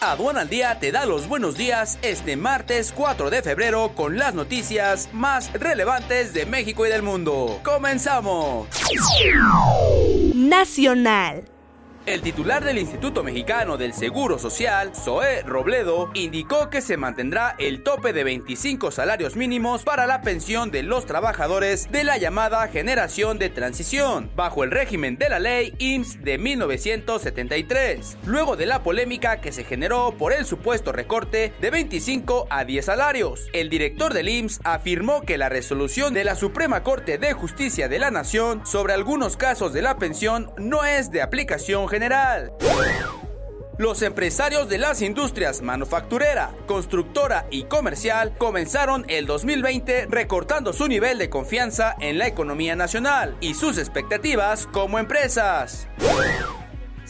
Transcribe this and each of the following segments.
Aduana al Día te da los buenos días este martes 4 de febrero con las noticias más relevantes de México y del mundo. ¡Comenzamos! Nacional. El titular del Instituto Mexicano del Seguro Social, Zoé Robledo, indicó que se mantendrá el tope de 25 salarios mínimos para la pensión de los trabajadores de la llamada generación de transición, bajo el régimen de la ley IMSS de 1973, luego de la polémica que se generó por el supuesto recorte de 25 a 10 salarios. El director del IMSS afirmó que la resolución de la Suprema Corte de Justicia de la Nación sobre algunos casos de la pensión no es de aplicación general. Los empresarios de las industrias manufacturera, constructora y comercial comenzaron el 2020 recortando su nivel de confianza en la economía nacional y sus expectativas como empresas.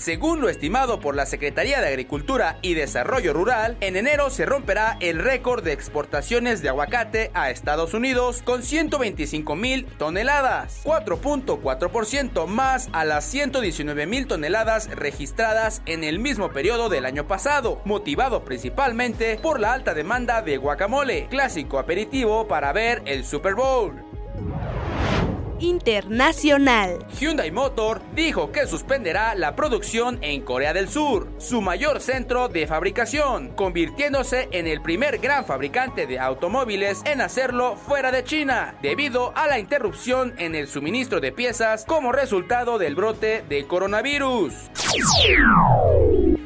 Según lo estimado por la Secretaría de Agricultura y Desarrollo Rural, en enero se romperá el récord de exportaciones de aguacate a Estados Unidos con 125 mil toneladas, 4.4% más a las 119 mil toneladas registradas en el mismo periodo del año pasado, motivado principalmente por la alta demanda de guacamole, clásico aperitivo para ver el Super Bowl internacional. Hyundai Motor dijo que suspenderá la producción en Corea del Sur, su mayor centro de fabricación, convirtiéndose en el primer gran fabricante de automóviles en hacerlo fuera de China, debido a la interrupción en el suministro de piezas como resultado del brote de coronavirus.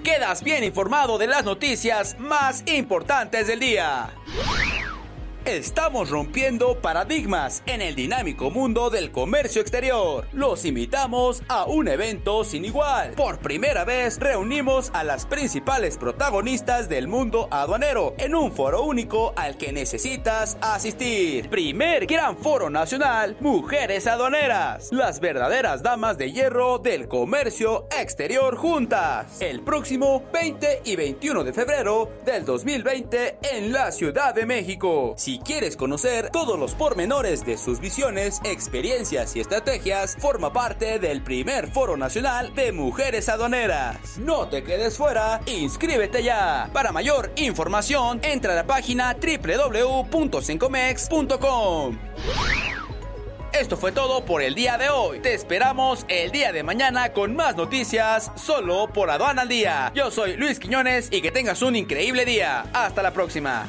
Quedas bien informado de las noticias más importantes del día. Estamos rompiendo paradigmas en el dinámico mundo del comercio exterior. Los invitamos a un evento sin igual. Por primera vez reunimos a las principales protagonistas del mundo aduanero en un foro único al que necesitas asistir. Primer gran foro nacional, Mujeres Aduaneras, las verdaderas damas de hierro del comercio exterior juntas. El próximo 20 y 21 de febrero del 2020 en la Ciudad de México. Si quieres conocer todos los pormenores de sus visiones, experiencias y estrategias, forma parte del primer Foro Nacional de Mujeres Aduaneras. No te quedes fuera, inscríbete ya. Para mayor información, entra a la página www.cincomex.com. Esto fue todo por el día de hoy. Te esperamos el día de mañana con más noticias solo por Aduana al Día. Yo soy Luis Quiñones y que tengas un increíble día. Hasta la próxima.